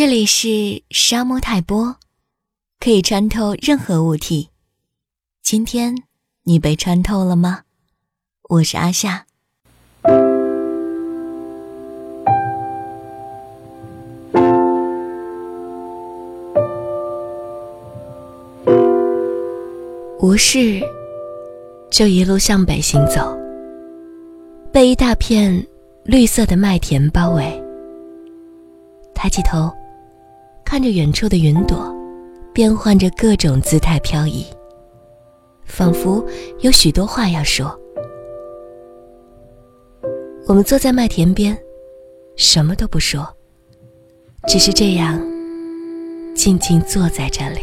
这里是沙漠泰波，可以穿透任何物体。今天你被穿透了吗？我是阿夏。无事，就一路向北行走，被一大片绿色的麦田包围。抬起头，看着远处的云朵，变换着各种姿态飘移，仿佛有许多话要说。我们坐在麦田边，什么都不说，只是这样静静坐在这里。